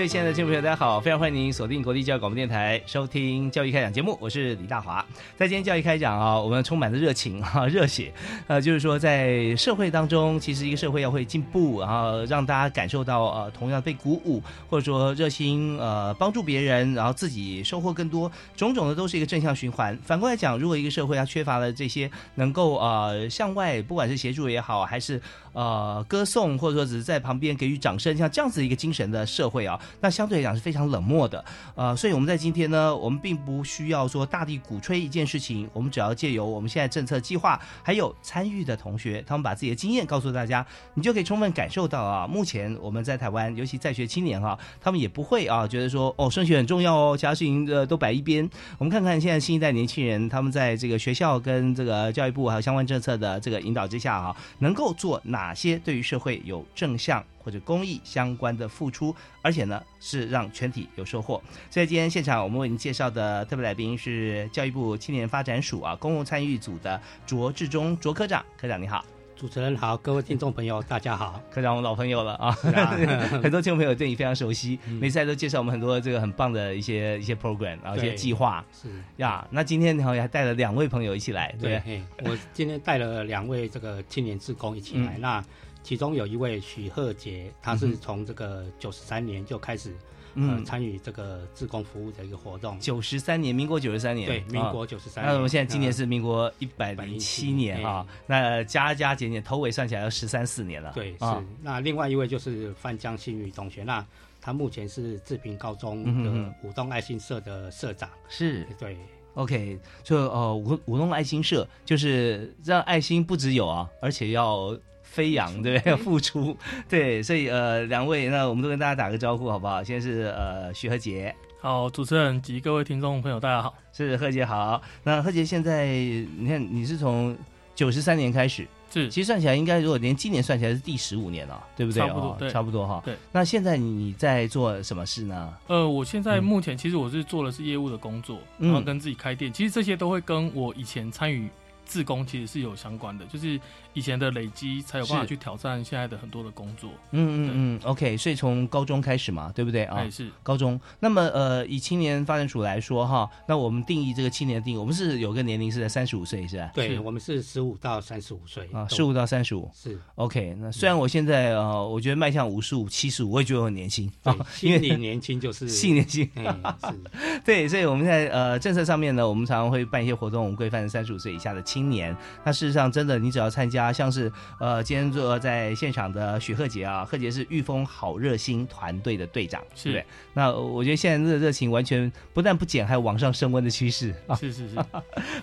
各位亲爱的听众朋友，大家好！非常欢迎您锁定国立教育广播电台收听教育开讲节目，我是李大华。在今天教育开讲啊，我们充满了热情啊，热血。呃，就是说在社会当中，其实一个社会要会进步，然后让大家感受到呃，同样被鼓舞，或者说热心呃帮助别人，然后自己收获更多，种种的都是一个正向循环。反过来讲，如果一个社会它缺乏了这些能够呃向外，不管是协助也好，还是呃歌颂，或者说只是在旁边给予掌声，像这样子一个精神的社会啊。那相对来讲是非常冷漠的，呃，所以我们在今天呢，我们并不需要说大力鼓吹一件事情，我们只要借由我们现在政策计划，还有参与的同学，他们把自己的经验告诉大家，你就可以充分感受到啊，目前我们在台湾，尤其在学青年哈，他们也不会啊，觉得说哦，升学很重要哦，其他事情呃都摆一边。我们看看现在新一代年轻人，他们在这个学校跟这个教育部还有相关政策的这个引导之下啊，能够做哪哪些对于社会有正向。或者公益相关的付出，而且呢是让全体有收获。所以今天现场我们为您介绍的特别来宾是教育部青年发展署啊公共参与组的卓志忠卓科长，科长你好，主持人好，各位听众朋友 大家好，科长我们老朋友了啊，很多听众朋友对你非常熟悉，每次都介绍我们很多这个很棒的一些一些 program，然后一些计划。是。呀。那今天好像还带了两位朋友一起来，对，我今天带了两位这个青年志工一起来，那。其中有一位许鹤杰，他是从这个九十三年就开始，呃，参与这个自工服务的一个活动。九十三年，民国九十三年，对，民国九十三。那我们现在今年是民国一百零七年啊，那加加减减头尾算起来要十三四年了。对，是。那另外一位就是范江新宇同学，那他目前是志平高中的舞动爱心社的社长。是，对。OK，就呃舞舞动爱心社，就是让爱心不只有啊，而且要。飞扬对不对？付出 对，所以呃，两位那我们都跟大家打个招呼好不好？先是呃徐和杰，好，主持人及各位听众朋友大家好，是贺杰好。那贺杰现在你看你是从九十三年开始，是其实算起来应该如果连今年算起来是第十五年了，对不对？差不多，差不多哈。对，那现在你在做什么事呢？呃，我现在目前其实我是做的是业务的工作，然后跟自己开店，其实这些都会跟我以前参与自工其实是有相关的，就是。以前的累积才有办法去挑战现在的很多的工作。嗯嗯嗯，OK，所以从高中开始嘛，对不对啊？是高中。那么呃，以青年发展署来说哈，那我们定义这个青年的定义，我们是有个年龄是在三十五岁是吧？对，我们是十五到三十五岁啊，十五到三十五是 OK。那虽然我现在呃，我觉得迈向五十五、七十五，我也觉得很年轻啊，因为你年轻就是 心年轻。是，对，所以我们在呃政策上面呢，我们常常会办一些活动，我们规范三十五岁以下的青年。那事实上，真的你只要参加，像是呃，今天坐在现场的许鹤杰啊，贺杰是御风好热心团队的队长，是对？那我觉得现在热热情完全不但不减，还有往上升温的趋势啊！是是是。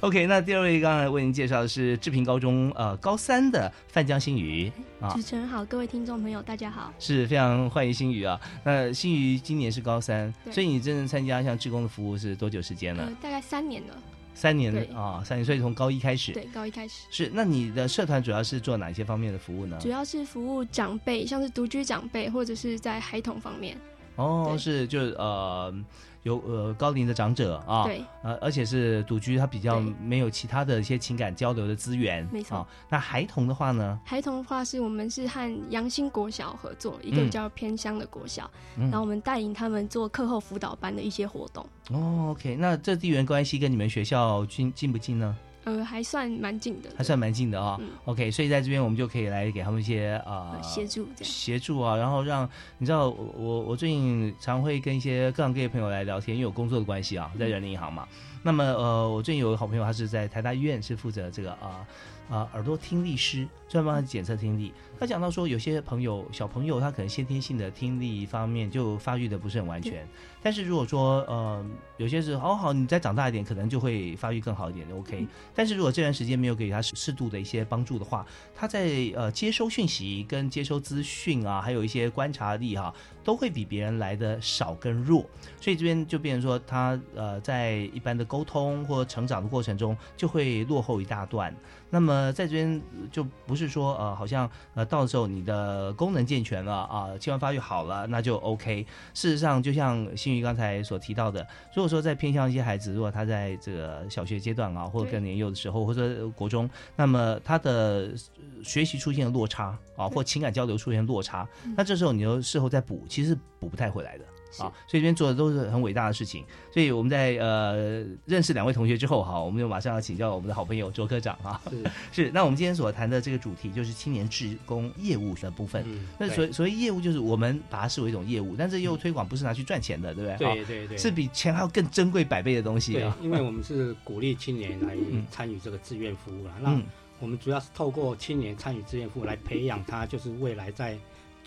OK，那第二位刚才为您介绍的是志平高中呃高三的范江新宇啊。主持人好，各位听众朋友大家好，是非常欢迎新宇啊。那新宇今年是高三，所以你真正参加像志工的服务是多久时间了？大概三年了。三年啊，三年，所以从高一开始。对，高一开始是。那你的社团主要是做哪些方面的服务呢？主要是服务长辈，像是独居长辈，或者是在孩童方面。哦，是，就呃。有呃高龄的长者啊，对，呃而且是独居，他比较没有其他的一些情感交流的资源，没错。那孩童的话呢？孩童的话是我们是和阳新国小合作，一个比较偏乡的国小，然后我们带领他们做课后辅导班的一些活动。哦，OK，那这地缘关系跟你们学校近近不近呢？呃，还算蛮近的，还算蛮近的啊。嗯 OK，所以在这边我们就可以来给他们一些啊呃协助。协助啊，然后让你知道，我我我最近常会跟一些各行各业朋友来聊天，因为我工作的关系啊，在人民银行嘛。那么呃，我最近有个好朋友，他是在台大医院是负责这个啊啊耳朵听力师，专门帮他检测听力。他讲到说，有些朋友小朋友他可能先天性的听力方面就发育的不是很完全，但是如果说呃有些是哦好，你再长大一点，可能就会发育更好一点，OK。但是如果这段时间没有给他适适度的一些帮助的话，他在呃接收讯息跟接收资讯啊，还有一些观察力哈、都会比别人来的少跟弱，所以这边就变成说他呃在一般的沟通或成长的过程中就会落后一大段。那么在这边就不是说呃好像呃到时候你的功能健全了啊，器官发育好了那就 OK。事实上，就像新宇刚才所提到的，如果说在偏向一些孩子，如果他在这个小学阶段啊，或者更年幼的时候，或者国中，那么他的呃学习出现了落差啊，或情感交流出现落差，那这时候你就事后再补，其实补不太回来的。啊，所以这边做的都是很伟大的事情。所以我们在呃认识两位同学之后哈，我们就马上要请教我们的好朋友卓科长啊。是 是，那我们今天所谈的这个主题就是青年志工业务的部分。嗯那所所谓业务就是我们把它视为一种业务，但是业务推广不是拿去赚钱的，对不对？对对对，啊是比钱还要更珍贵百倍的东西对啊。，因为我们是鼓励青年来嗯参与这个志愿服务了。那嗯我们主要是透过青年参与志愿服务来培养他，就是未来在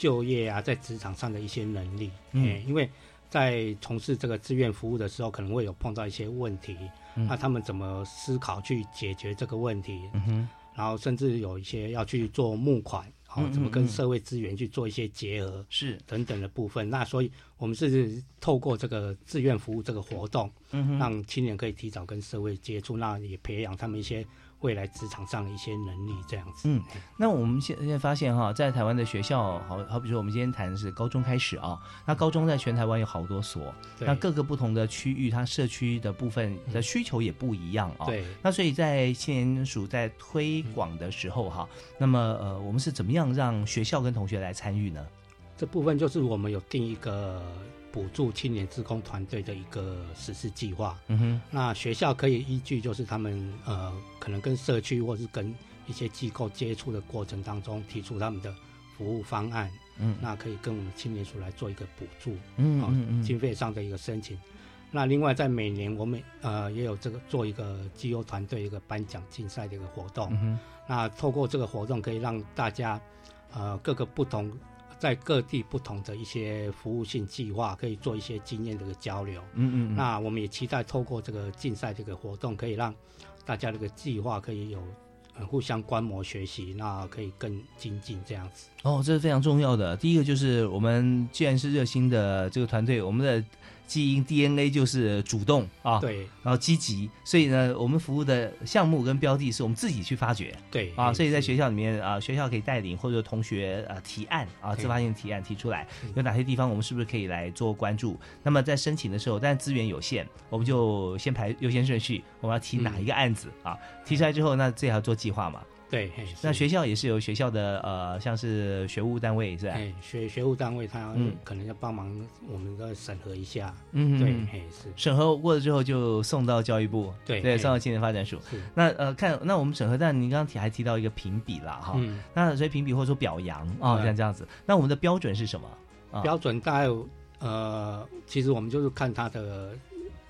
就业啊，在职场上的一些能力。嗯嗯，因为在从事这个志愿服务的时候，可能会有碰到一些问题，嗯那他们怎么思考去解决这个问题？嗯哼，然后甚至有一些要去做募款，哦嗯嗯，怎么跟嗯社会资源去做一些结合。是，等等的部分，那所以我们是透过这个志愿服务这个活动，嗯哼，让青年可以提早跟社会接触，那也培养他们一些未来职场上的一些能力，这样子。嗯那我们现现在发现哈，在台湾的学校，好好比说我们今天谈的是高中开始啊，那高中在全台湾有好多所，对那各个不同的区域，它社区的部分的需求也不一样啊。。对，那所以在青年署在推广的时候哈，那么呃，我们是怎么样让学校跟同学来参与呢？这部分就是我们有定一个补助青年志工团队的一个实施计划。嗯哼，那学校可以依据就是他们呃可能跟社区或是跟一些机构接触的过程当中，提出他们的服务方案，嗯那可以跟我们青年署来做一个补助。啊嗯嗯嗯，经费上的一个申请。那另外，在每年我们呃也有这个做一个绩优团队一个颁奖竞赛的一个活动。嗯哼，那透过这个活动，可以让大家呃各个不同在各地不同的一些服务性计划，可以做一些经验的个交流。嗯嗯，那我们也期待透过这个竞赛这个活动，可以让大家这个计划可以有呃互相观摩学习，那可以更精进这样子。哦，这是非常重要的。第一个就是我们既然是热心的这个团队，我们的基因 DNA 就是主动啊，，对然后积极，所以呢，我们服务的项目跟标的是我们自己去发掘对啊，所以在学校里面啊，学校可以带领或者同学啊提案啊，自发性提案提出来，有哪些地方我们是不是可以来做关注？那么在申请的时候，但资源有限，我们就先排优先顺序，我们要提哪一个案子啊？提出来之后，那这还要做计划嘛？对，那学校也是由学校的呃，像是学务单位是吧？哎，学学务单位他嗯可能要帮忙我们的审核一下，嗯对，是。审核过了之后就送到教育部，对，对送到青年发展署。是，那呃，看那我们审核，但您刚刚提还提到一个评比啦，哈，嗯，那所以评比或者说表扬啊，嗯。像这样子，那我们的标准是什么？啊。标准大概有呃，其实我们就是看他的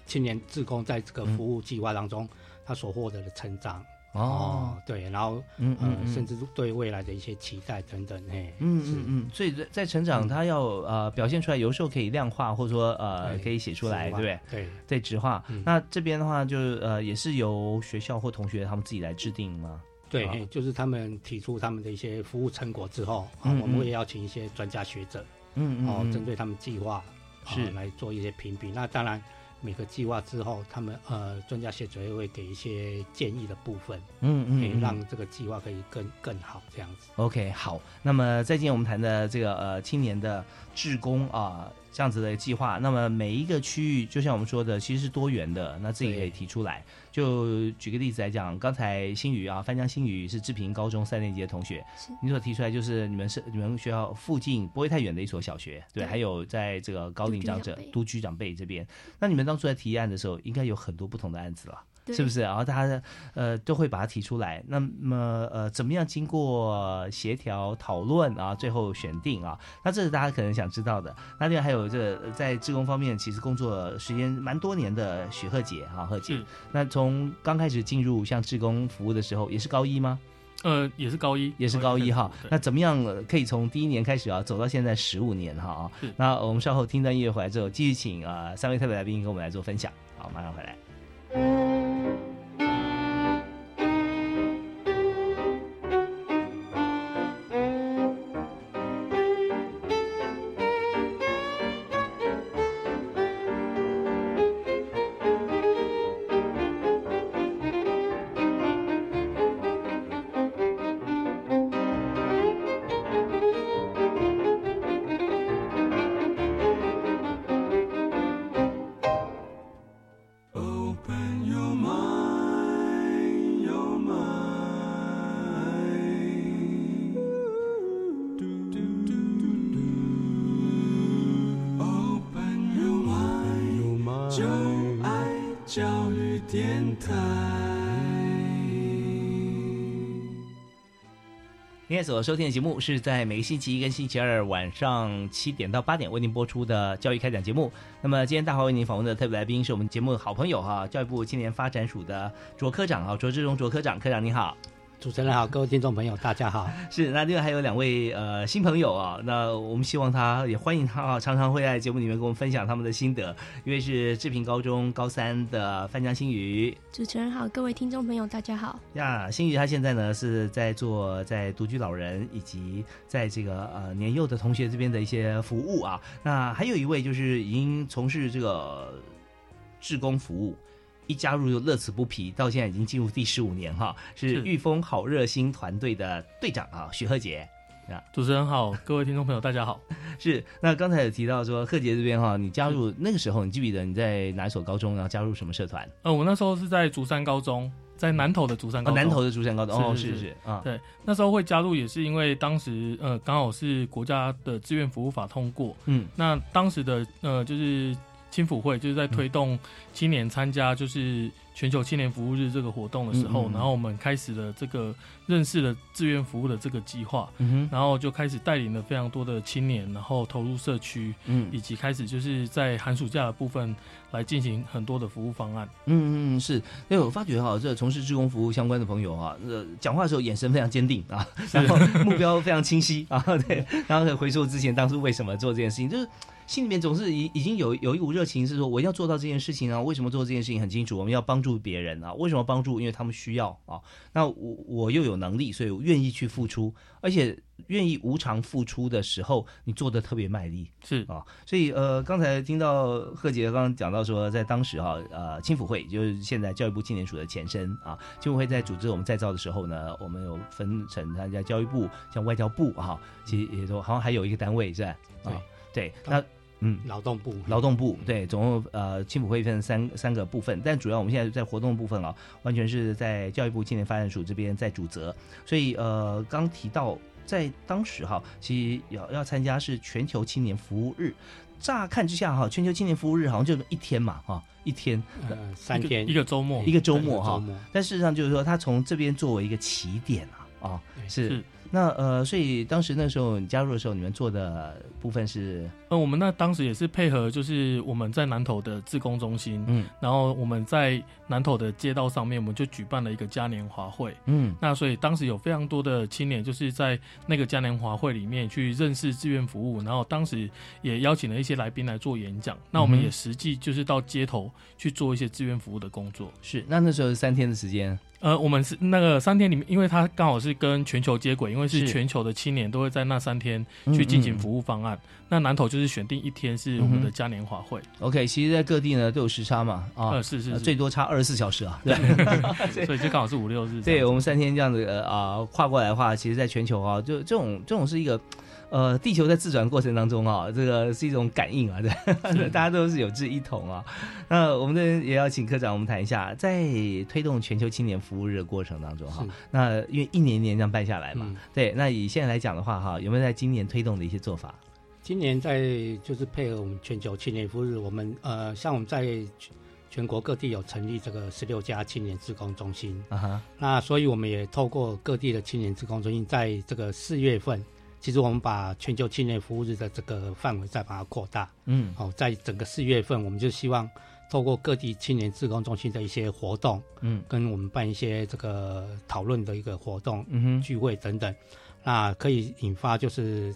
青年志工在这个嗯。服务计划当中，他所获得的成长哦，对，然后嗯呃嗯，嗯。甚至对未来的一些期待等等，嘿，嗯嗯嗯，所以在在成长，嗯他要呃表现出来，有时候可以量化，或者说呃可以写出来，对对？对，对，直化。嗯。那这边的话，就呃也是由学校或同学他们自己来制定吗？对，就是他们提出他们的一些服务成果之后，啊嗯，我们嗯会邀请一些专家学者，嗯嗯哦，针对他们计划啊是。来做一些评比。那当然，每个计划之后，他们呃专家学者也会给一些建议的部分，嗯嗯可以，让这个计划可以更更好这样子。OK，好，那么再见，我们谈的这个呃青年的志工啊、这样子的计划，那么每一个区域，就像我们说的，其实是多元的，那自己可以提出来。就举个例子来讲，刚才新宇啊，翻江新宇是志平高中三年级的同学，你所提出来就是你们是你们学校附近不会太远的一所小学，对，对。还有在这个高龄长者都居长辈这边，那你们当初在提案的时候，应该有很多不同的案子了。是不是？然后大家呃都会把它提出来。那么呃，怎么样经过协调讨论啊，最后选定啊？那这是大家可能想知道的。那另外还有这在志工方面，其实工作时间蛮多年的许贺杰啊，贺杰。那从刚开始进入像志工服务的时候，也是高一吗？呃，也是高一，也是高一哈。那怎么样可以从第一年开始啊，走到现在十五年哈啊？那我们稍后听段音乐回来之后，继续请啊三位特别来宾跟我们来做分享。好，马上回来。今天所收听的节目是在每个星期一跟星期二晚上七点到八点为您播出的教育开讲节目。那么今天大华为您访问的特别来宾是我们节目的好朋友哈，教育部青年发展署的卓科长啊，卓志荣卓科长，科长你好。主持人好，各位听众朋友，大家好。是，那另外还有两位呃新朋友啊，那我们希望他也欢迎他啊，常常会在节目里面跟我们分享他们的心得。一位是志平高中高三的范江新宇。主持人好，各位听众朋友，大家好。呀，新宇他现在呢是在做在独居老人以及在这个呃年幼的同学这边的一些服务啊。那还有一位就是已经从事这个志工服务。一加入就乐此不疲，到现在已经进入第十五年哈，是御风好热心团队的队长啊，许贺杰啊。主持人好，各位听众朋友大家好。是，那刚才有提到说贺杰这边哈，你加入那个时候，你记不记得你在哪一所高中，然后加入什么社团？呃，我那时候是在竹山高中，在南投的竹山高中。南投的竹山高中哦，是是啊，对，那时候会加入也是因为当时呃刚好是国家的志愿服务法通过，嗯，那当时的呃就是。青辅会就是在推动青年参加就是全球青年服务日这个活动的时候，然后我们开始了这个认识了志愿服务的这个计划，然后就开始带领了非常多的青年，然后投入社区，嗯，以及开始就是在寒暑假的部分来进行很多的服务方案。嗯嗯是，因为我发觉哈，这从事志工服务相关的朋友啊，呃，讲话的时候眼神非常坚定啊，然后目标非常清晰啊，对，然后可回溯之前当初为什么做这件事情，就是。心里面总是已已经有有一股热情，是说我要做到这件事情啊。为什么做这件事情很清楚？我们要帮助别人啊。为什么帮助？因为他们需要啊。那我我又有能力，所以我愿意去付出，而且愿意无偿付出的时候，你做的特别卖力，是啊。所以呃，刚才听到贺杰刚刚讲到说，在当时哈呃，青辅会就是现在教育部青年署的前身啊，青辅会在组织我们再造的时候呢，我们有分成参加教育部、像外交部哈，其实也都好像还有一个单位是吧？对对，那。嗯，劳动部，劳动部，对，总共呃，青辅会分三三个部分，但主要我们现在在活动部分啊，完全是在教育部青年发展署这边在主责，所以呃，刚提到在当时哈，其实要要参加是全球青年服务日，乍看之下哈，全球青年服务日好像就一天嘛哈，一天，呃，三天，一个周末，一个周末哈，但事实上就是说，他从这边作为一个起点啊，啊，是。那呃，所以当时那时候你加入的时候，你们做的部分是，呃，我们那当时也是配合，就是我们在南投的自工中心，嗯，然后我们在南投的街道上面，我们就举办了一个嘉年华会，嗯，那所以当时有非常多的青年，就是在那个嘉年华会里面去认识志愿服务，然后当时也邀请了一些来宾来做演讲，那我们也实际就是到街头去做一些志愿服务的工作，是，那那时候是三天的时间。呃，我们是那个三天里面，因为它刚好是跟全球接轨，因为是全球的青年都会在那三天去进行服务方案。那南投就是选定一天是我们的嘉年华会。OK，其实，在各地呢都有时差嘛，啊，是是，最多差二十四小时啊，对，所以就刚好是五六日。对，我们三天这样子啊跨过来的话，其实，在全球啊，就这种这种是一个。呃，地球在自转过程当中啊，这个是一种感应啊，对，大家都是有志一同啊。那我们这也要请科长，我们谈一下，在推动全球青年服务日的过程当中哈，那因为一年年这样办下来嘛，对，那以现在来讲的话哈，有没有在今年推动的一些做法？今年在就是配合我们全球青年服务日，我们呃，像我们在全国各地有成立这个十六家青年职工中心啊哈，那所以我们也透过各地的青年职工中心，在这个四月份，其实我们把全球青年服务日的这个范围再把它扩大，嗯，哦，在整个四月份，我们就希望透过各地青年志工中心的一些活动，嗯，跟我们办一些这个讨论的一个活动、嗯哼，聚会等等，那可以引发就是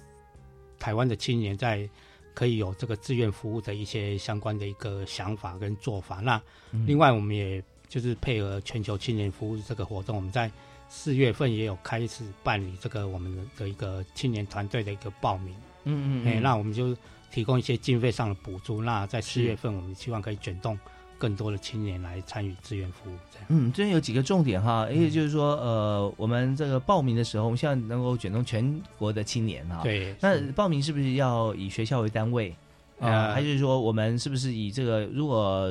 台湾的青年在。可以有这个志愿服务的一些相关的一个想法跟做法。那另外，我们也就是配合全球青年服务这个活动，我们在四月份也有开始办理这个我们的一个青年团队的一个报名。嗯嗯，哎，那我们就提供一些经费上的补助。那在四月份，我们希望可以卷动。更多的青年来参与志愿服务，这样。嗯，这边有几个重点哈，也就是说，呃，我们这个报名的时候，我们希望能够卷动全国的青年哈。对。那报名是不是要以学校为单位？呃，还是说我们是不是以这个？如果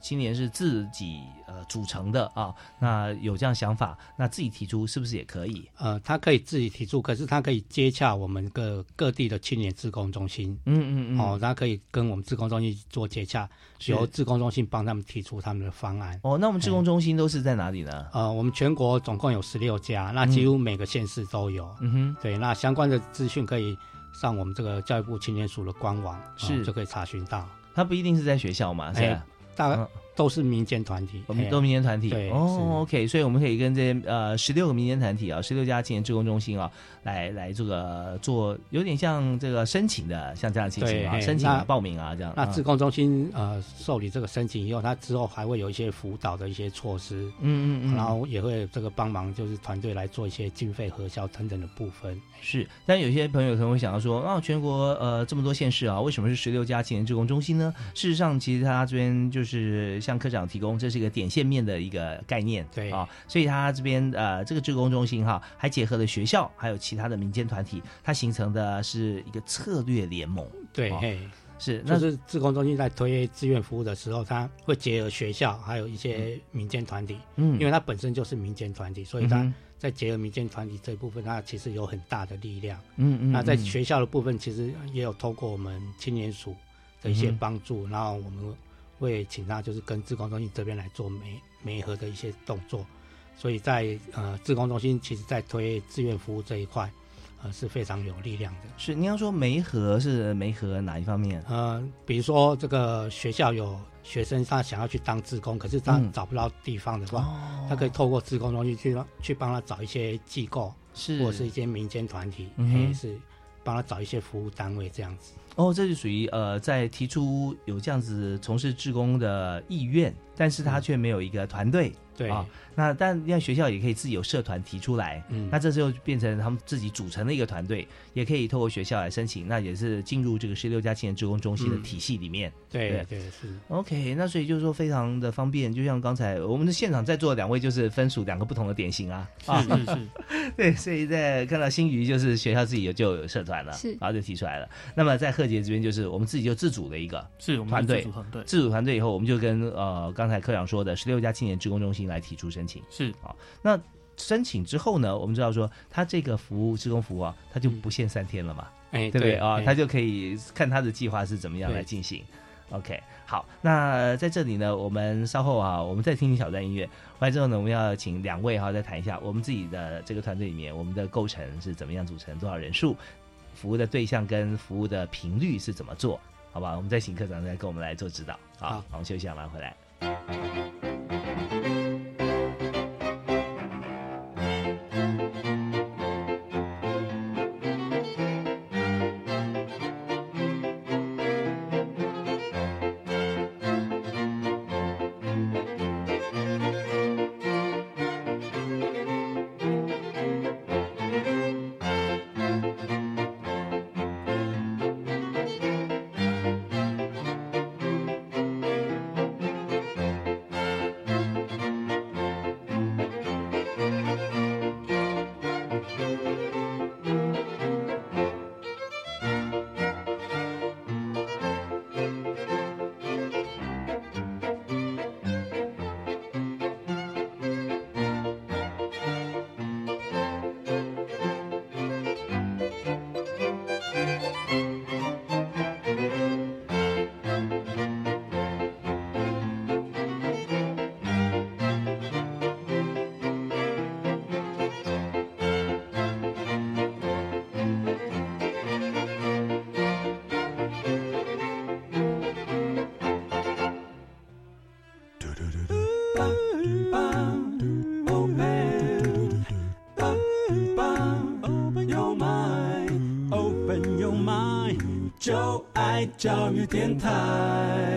青年是自己呃组成的啊，那有这样想法，那自己提出是不是也可以？呃，他可以自己提出，可是他可以接洽我们各各地的青年志工中心。嗯嗯嗯。哦，他可以跟我们志工中心做接洽，由志工中心帮他们提出他们的方案。哦，那我们志工中心都是在哪里呢？呃，我们全国总共有十六家，那几乎每个县市都有。嗯哼。对，那相关的资讯可以。上我们这个教育部青年署的官网是就可以查询到，他不一定是在学校嘛，是吧？大概都是民间团体，我们都民间团体。对哦，OK，所以我们可以跟这些呃十六个民间团体啊，十六家青年志工中心啊，来来这个做有点像这个申请的，像这样情形啊，申请报名啊这样。那志工中心呃受理这个申请以后，他之后还会有一些辅导的一些措施，嗯嗯嗯，然后也会这个帮忙，就是团队来做一些经费核销等等的部分。是，但有些朋友可能会想到说，啊，全国呃这么多县市啊，为什么是十六家青年志工中心呢？事实上，其实他这边就是向科长提供，这是一个点线面的一个概念，对啊，所以他这边呃这个志工中心哈，还结合了学校还有其他的民间团体，它形成的是一个策略联盟，对，嘿，是，那是志工中心在推志愿服务的时候，他会结合学校还有一些民间团体，嗯，因为它本身就是民间团体，所以它。在结合民间团体这一部分，它其实有很大的力量。嗯嗯。那在学校的部分，其实也有透过我们青年署的一些帮助，然后我们会请他就是跟志工中心这边来做媒媒合的一些动作。所以在呃志工中心，其实在推志愿服务这一块，呃是非常有力量的。是，你要说媒合是媒合哪一方面？呃，比如说这个学校有。学生他想要去当志工，可是他找不到地方的话，他可以透过志工中心去去帮他找一些机构，是或者是一些民间团体，也是帮他找一些服务单位这样子。哦，这就属于呃，在提出有这样子从事志工的意愿，但是他却没有一个团队。对啊，那但像学校也可以自己有社团提出来，嗯，那这时候变成他们自己组成的一个团队，也可以透过学校来申请，那也是进入这个十六家青年职工中心的体系里面。对对是。OK，那所以就是说非常的方便，就像刚才我们的现场在座两位就是分属两个不同的典型啊，是是是，对，所以在看到新余就是学校自己有就有社团了，是，然后就提出来了。那么在贺杰这边就是我们自己就自主的一个是团队，团队自主团队以后，我们就跟呃刚才科长说的十六家青年职工中心来提出申请。是啊，那申请之后呢，我们知道说他这个服务，职工服务啊，他就不限三天了嘛，哎，对不对啊？他就可以看他的计划是怎么样来进行。OK，好，那在这里呢，我们稍后啊，我们再听听小段音乐，回来之后呢，我们要请两位哈再谈一下我们自己的这个团队里面，我们的构成是怎么样组成，多少人数，服务的对象跟服务的频率是怎么做，好吧？我们再请科长再跟我们来做指导。好，我们休息一下，马上回来。就教育电台。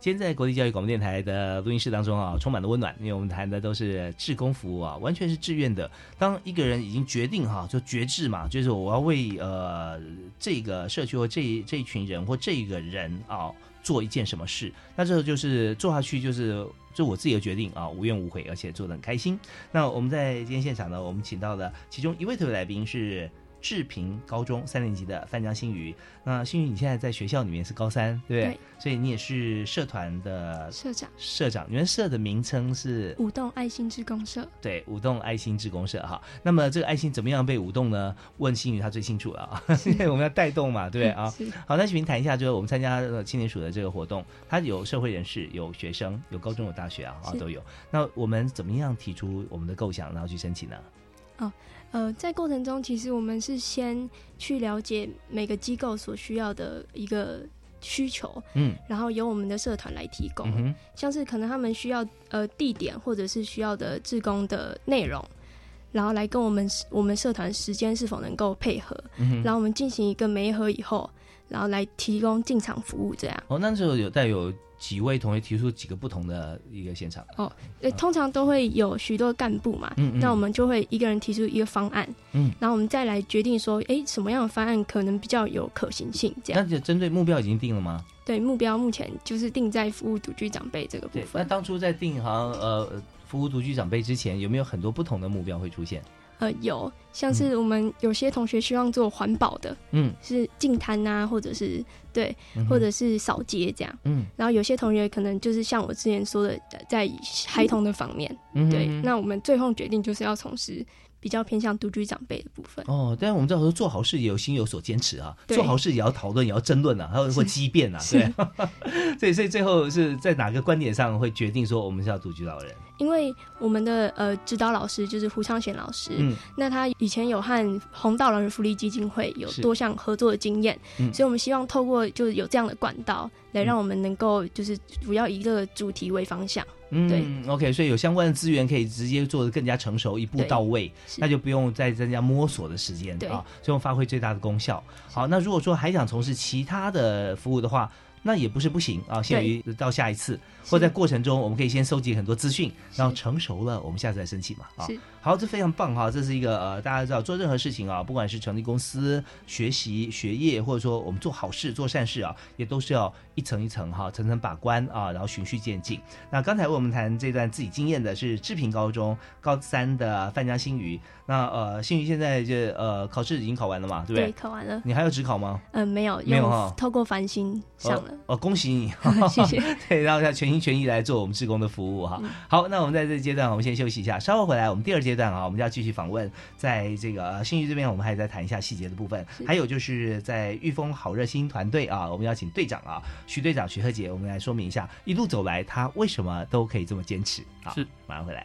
今天在国立教育广播电台的录音室当中啊，充满了温暖，因为我们谈的都是志工服务啊，完全是志愿的。当一个人已经决定哈，就决志嘛，就是我要为呃这个社区或这这一群人或这个人啊做一件什么事，那这个就是做下去就是就我自己的决定啊，无怨无悔，而且做的很开心。那我们在今天现场呢，我们请到的其中一位特别来宾是。志平高中三年级的范江新宇，那新宇你现在在学校里面是高三，对不对？所以你也是社团的社长。社长，你们社的名称是舞动爱心志工社。对，舞动爱心志工社哈。那么这个爱心怎么样被舞动呢？问新宇他最清楚了啊，因为我们要带动嘛，对啊。好，那请您谈一下，就是我们参加青年署的这个活动，它有社会人士，有学生，有高中，有大学啊，啊都有。那我们怎么样提出我们的构想，然后去申请呢？哦。呃，在过程中，其实我们是先去了解每个机构所需要的一个需求，嗯，然后由我们的社团来提供，像是可能他们需要呃地点或者是需要的志工的内容，然后来跟我们我们社团时间是否能够配合，然后我们进行一个媒合以后，然后来提供进场服务这样。哦，那时候有带有。几位同学提出几个不同的一个现场哦，呃，通常都会有许多干部嘛，嗯那我们就会一个人提出一个方案，嗯，然后我们再来决定说，哎，什么样的方案可能比较有可行性？这样。那就针对目标已经定了吗？对，目标目前就是定在服务独居长辈这个部分。那当初在定好呃服务独居长辈之前，有没有很多不同的目标会出现？呃，有，像是我们有些同学希望做环保的，嗯，是净滩啊，或者是对，或者是扫街这样，嗯，然后有些同学可能就是像我之前说的，在孩童的方面，对，那我们最后决定就是要从事。比较偏向独居长辈的部分哦，但是我们知道说做好事也有心有所坚持啊，做好事也要讨论，也要争论啊，还有或激辩啊，对，所以所以最后是在哪个观点上会决定说我们是要独居老人？因为我们的呃指导老师就是胡昌贤老师，嗯，那他以前有和红道老人福利基金会有多项合作的经验，嗯，所以我们希望透过就是有这样的管道来让我们能够就是主要一个主题为方向。嗯，OK，所以有相关的资源可以直接做的更加成熟，一步到位，那就不用再增加摸索的时间啊，最后发挥最大的功效。好，那如果说还想从事其他的服务的话。那也不是不行啊，限于到下一次，或在过程中，我们可以先收集很多资讯，然后成熟了，我们下次再申请嘛啊。好，这非常棒哈，这是一个呃，大家知道做任何事情啊，不管是成立公司、学习、学业，或者说我们做好事、做善事啊，也都是要一层一层哈，层层把关啊，然后循序渐进。那刚才为我们谈这段自己经验的是志平高中高三的范江新宇。那呃，新宇现在就呃考试已经考完了嘛，对不对？对，考完了。你还要职考吗？嗯，没有，没有哈。透过繁星上了。哦，恭喜你！谢谢。对，然后要全心全意来做我们志工的服务哈。好，那我们在这阶段，我们先休息一下，稍后回来，我们第二阶段啊，我们就要继续访问，在这个新宇这边，我们还在谈一下细节的部分。还有就是在御风好热心团队啊，我们邀请队长啊，徐队长徐鹤杰，我们来说明一下一路走来他为什么都可以这么坚持。好，是，马上回来。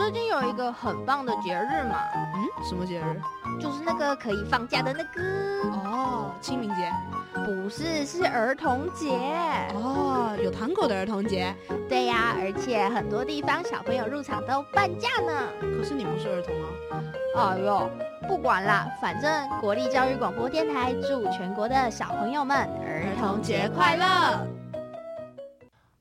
最近有一个很棒的节日嘛。嗯，什么节日？就是那个可以放假的那个。哦，清明节？不是，是儿童节。哦，有糖果的儿童节。对呀，而且很多地方小朋友入场都半价呢。可是你不是儿童啊。哎呦，不管啦，反正国立教育广播电台祝全国的小朋友们儿童节快乐。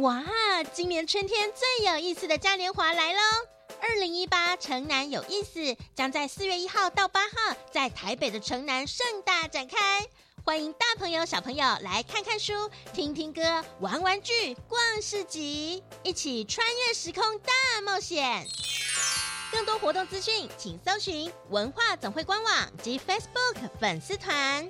哇，今年春天最有意思的嘉年华来喽！二零一八城南有意思将在四月一号到八号在台北的城南盛大展开，欢迎大朋友小朋友来看看书、听听歌、玩玩具、逛市集，一起穿越时空大冒险。更多活动资讯，请搜寻文化总会官网及 Facebook 粉丝团。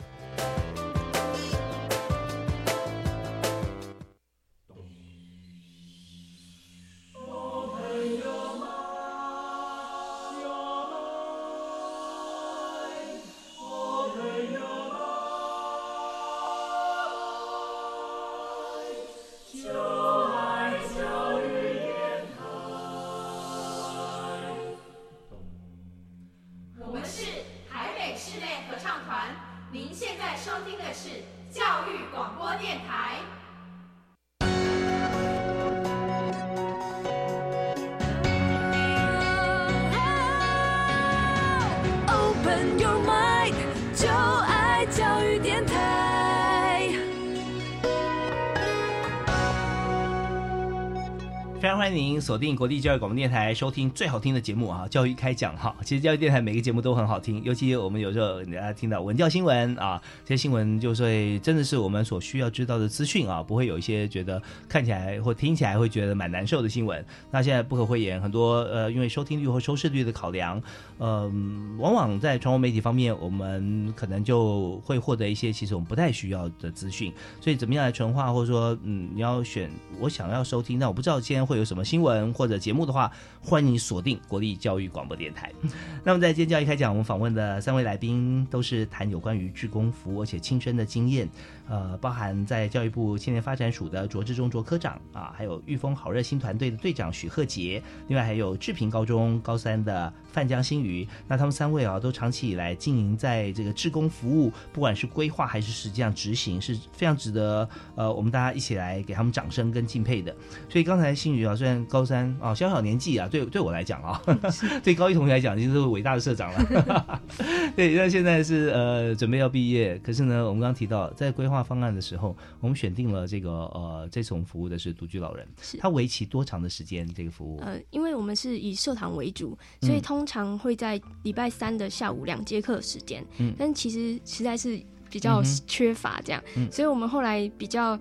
定国立教育广播电台，收听最好听的节目啊！教育开讲哈，其实教育电台每个节目都很好听，尤其我们有时候大家听到文教新闻啊，这些新闻就会真的是我们所需要知道的资讯啊，不会有一些觉得看起来或听起来会觉得蛮难受的新闻。那现在不可讳言，很多呃，因为收听率或收视率的考量，嗯，往往在传统媒体方面，我们可能就会获得一些其实我们不太需要的资讯。所以怎么样来纯化，或者说嗯，你要选我想要收听，那我不知道今天会有。什么新闻或者节目的话，欢迎锁定国立教育广播电台。那么在今天教育开讲，我们访问的三位来宾都是谈有关于志工服务而且亲身的经验。呃，包含在教育部青年发展署的卓志忠卓科长啊，还有玉峰好热心团队的队长许鹤杰，另外还有志平高中高三的范江新宇。那他们三位啊，都长期以来经营在这个志工服务，不管是规划还是实际上执行，是非常值得呃我们大家一起来给他们掌声跟敬佩的。所以刚才新宇啊，虽然高三啊，小小年纪啊，对对我来讲啊，对高一同学来讲，已经是伟大的社长了。对，那现在是呃准备要毕业，可是呢，我们刚刚提到在规划。方案的时候，我们选定了这个呃，这种服务的是独居老人，是它为期多长的时间？这个服务呃，因为我们是以社团为主，所以通常会在礼拜三的下午两节课时间，嗯，但其实实在是比较缺乏这样，嗯所以我们后来比较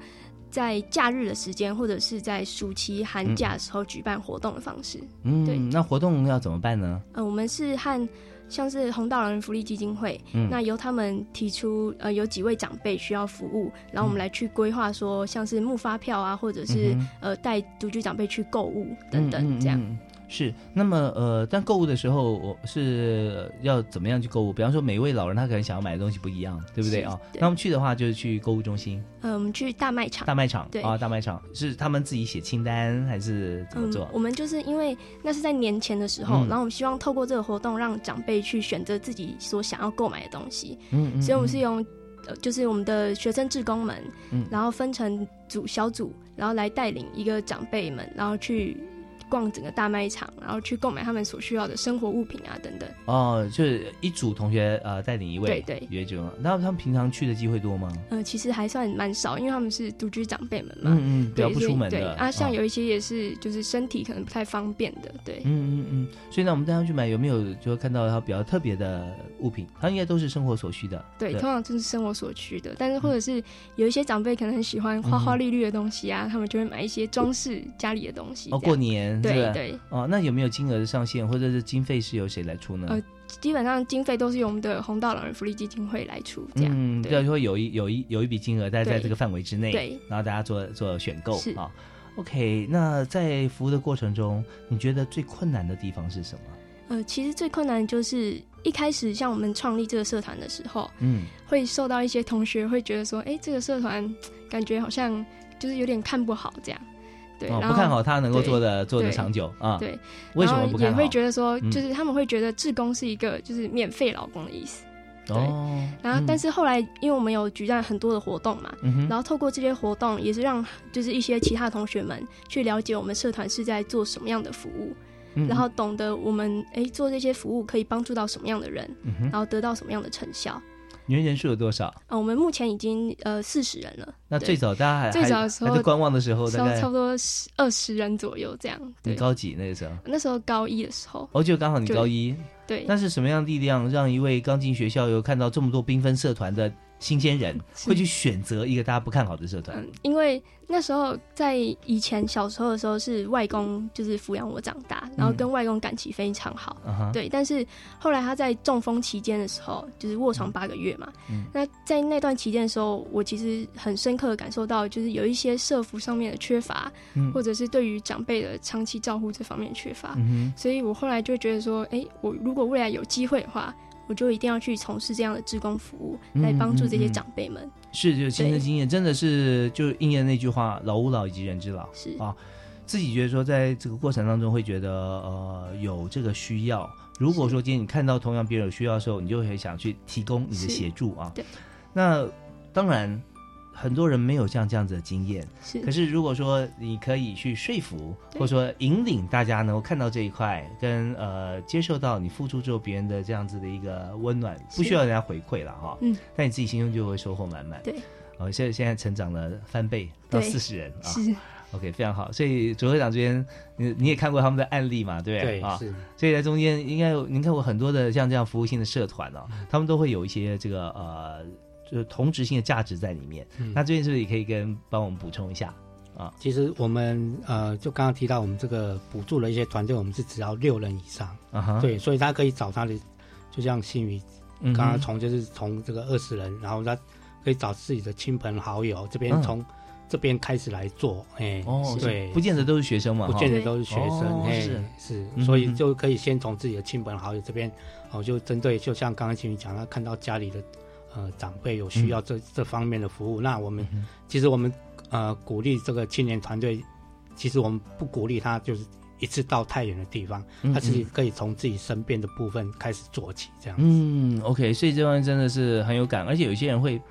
在假日的时间或者是在暑期寒假的时候举办活动的方式，嗯，对，那活动要怎么办呢？呃，我们是和。像是红道老人福利基金会，那由他们提出，呃，有几位长辈需要服务，然后我们来去规划，说像是募发票啊，或者是呃带独居长辈去购物等等这样。是，那么呃，但购物的时候，我是要怎么样去购物？比方说，每一位老人他可能想要买的东西不一样，对不对啊？那我们去的话，就是去购物中心。嗯，我们去大卖场。大卖场，对啊，大卖场是他们自己写清单还是怎么做？我们就是因为那是在年前的时候，然后我们希望透过这个活动，让长辈去选择自己所想要购买的东西。嗯嗯。所以我们是用，就是我们的学生志工们，嗯然后分成组小组，然后来带领一个长辈们，然后去。逛整个大卖场，然后去购买他们所需要的生活物品啊等等。哦，就是一组同学呃带领一位，对对，约就。那他们平常去的机会多吗？呃，其实还算蛮少，因为他们是独居长辈们嘛，嗯嗯，比较不出门的。啊，像有一些也是就是身体可能不太方便的，对。嗯嗯嗯。所以呢，我们带他去买，有没有就看到他比较特别的物品？他应该都是生活所需的。对，通常就是生活所需的。但是或者是有一些长辈可能很喜欢花花绿绿的东西啊，他们就会买一些装饰家里的东西。哦，过年对对。哦，那有没有金额的上限，或者是经费是由谁来出呢？呃，基本上经费都是由我们的红道老人福利基金会来出，这样。嗯，对，会有一有一有一笔金额在在这个范围之内，对，然后大家做做选购啊。OK，那在服务的过程中，你觉得最困难的地方是什么？呃，其实最困难就是一开始像我们创立这个社团的时候，嗯，会受到一些同学会觉得说，哎，这个社团感觉好像就是有点看不好这样。对，不看好他能够做的做的长久啊？对，为什么不看好？也会觉得说，就是他们会觉得志工是一个就是免费劳工的意思。对，然后但是后来因为我们有举办很多的活动嘛，然后透过这些活动，也是让就是一些其他同学们去了解我们社团是在做什么样的服务，然后懂得我们哎做这些服务可以帮助到什么样的人，然后得到什么样的成效。你们人数有多少？啊，我们目前已经呃四十人了。那最早大家还最早的时候在观望的时候，大概差不多二十人左右这样。你高几那个时候？那时候高一的时候。哦，就刚好你高一。对。那是什么样的力量让一位刚进学校又看到这么多缤纷社团的？新鲜人会去选择一个大家不看好的社团，嗯，因为那时候在以前小时候的时候是外公就是抚养我长大，然后跟外公感情非常好，对。但是后来他在中风期间的时候，就是卧床八个月嘛，嗯。那在那段期间的时候，我其实很深刻的感受到，就是有一些社服上面的缺乏，或者是对于长辈的长期照护这方面缺乏，所以我后来就觉得说，哎，我如果未来有机会的话。我就一定要去从事这样的志工服务，来帮助这些长辈们。是，就亲身经验，真的是就应验那句话：“老吾老以及人之老。”是啊，自己觉得说，在这个过程当中会觉得呃有这个需要。如果说今天你看到同样别人有需要的时候，你就会想去提供你的协助啊。对，那当然。很多人没有像这样子的经验，是。可是如果说你可以去说服，或者说引领大家能够看到这一块，跟呃接受到你付出之后别人的这样子的一个温暖，不需要人家回馈了哈。嗯。但你自己心中就会收获满满。对。哦，现在现在成长了翻倍到四十人啊。是。OK，非常好。所以左会长这边，你你也看过他们的案例嘛？对不对？啊。是。所以在中间应该您看过很多的像这样服务性的社团哦，他们都会有一些这个呃。就是同质性的价值在里面，那这边是不是也可以跟帮我们补充一下？啊？其实我们呃，就刚刚提到我们这个补助的一些团队，我们是只要六人以上。啊，对，所以他可以找他的，就像新宇刚刚从就是从这个二十人，然后他可以找自己的亲朋好友，这边从这边开始来做，哎，对，不见得都是学生嘛，不见得都是学生，哎，是，所以就可以先从自己的亲朋好友这边，哦，就针对，就像刚刚新宇讲，他看到家里的。呃，长辈有需要这这方面的服务，那我们其实我们呃鼓励这个青年团队，其实我们不鼓励他就是一次到太远的地方，他自己可以从自己身边的部分开始做起，这样。嗯，OK，所以这方面真的是很有感，而且有些人会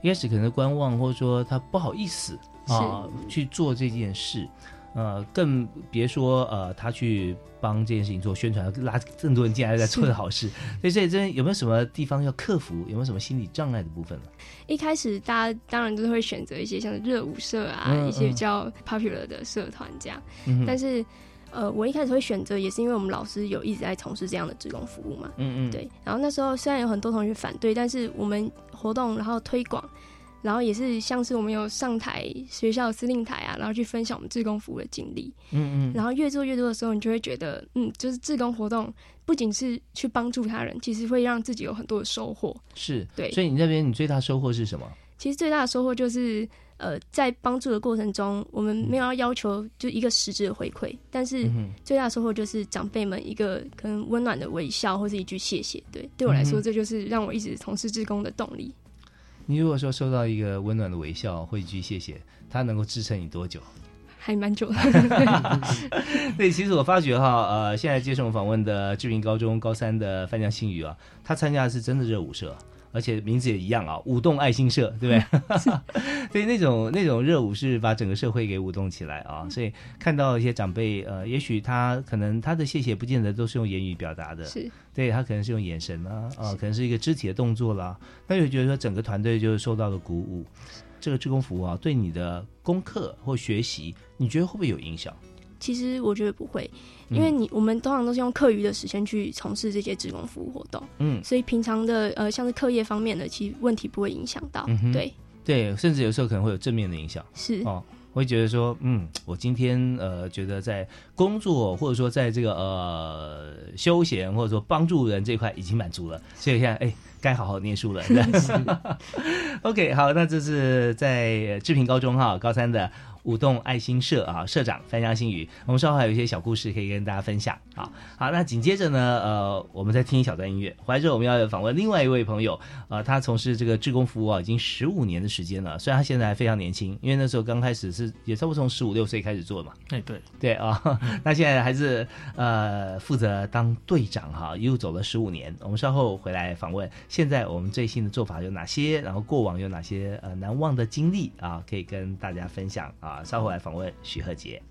一开始可能观望，或者说他不好意思啊去做这件事。呃，更别说呃，他去帮这件事情做宣传，拉更多人进来在做的好事。所以这真有没有什么地方要克服？有没有什么心理障碍的部分呢？一开始大家当然都是会选择一些像热舞社啊，一些比较 popular 的社团这样。但是呃，我一开始会选择，也是因为我们老师有一直在从事这样的职工服务嘛。嗯嗯。对。然后那时候虽然有很多同学反对，但是我们活动然后推广。然后也是像是我们有上台学校司令台啊，然后去分享我们志工服务的经历。嗯嗯。然后越做越多的时候，你就会觉得，嗯，就是志工活动不仅是去帮助他人，其实会让自己有很多的收获。是。对。所以你那边你最大收获是什么？其实最大的收获就是，呃，在帮助的过程中，我们没有要要求就一个实质的回馈，但是最大的收获就是长辈们一个可能温暖的微笑或是一句谢谢。对，对我来说，这就是让我一直从事志工的动力。你如果说收到一个温暖的微笑会一句谢谢，他能够支撑你多久？还蛮久的。对，其实我发觉哈，呃，现在接受访问的志明高中高三的范江新宇啊，他参加的是真的热舞社而且名字也一样啊，舞动爱心社，对不对？所以那种那种热舞是把整个社会给舞动起来啊。所以看到一些长辈，呃，也许他可能他的谢谢不见得都是用言语表达的，是对他可能是用眼神啊，啊，可能是一个肢体的动作啦。那就觉得说整个团队就受到了鼓舞。这个志工服务啊，对你的功课或学习，你觉得会不会有影响？其实我觉得不会，因为你我们通常都是用课余的时间去从事这些职工服务活动，嗯，所以平常的呃像是课业方面的，其实问题不会影响到，对对，甚至有时候可能会有正面的影响，是哦。会觉得说，嗯，我今天呃，觉得在工作或者说在这个呃休闲或者说帮助人这块已经满足了，所以现在哎，该好好念书了。OK，好，那这是在志平高中哈高三的。舞动爱心社啊，社长范江新宇，我们稍后还有一些小故事可以跟大家分享。啊，好，那紧接着呢，呃，我们再听一小段音乐。回来之后，我们要访问另外一位朋友，呃，他从事这个志工服务啊，已经十五年的时间了。虽然他现在还非常年轻，因为那时候刚开始是也差不多从十五六岁开始做嘛。哎，对，对啊，那现在还是呃负责当队长哈，一路走了十五年。我们稍后回来访问，现在我们最新的做法有哪些？然后过往有哪些呃难忘的经历啊，可以跟大家分享啊。啊，稍后来访问许鹤杰。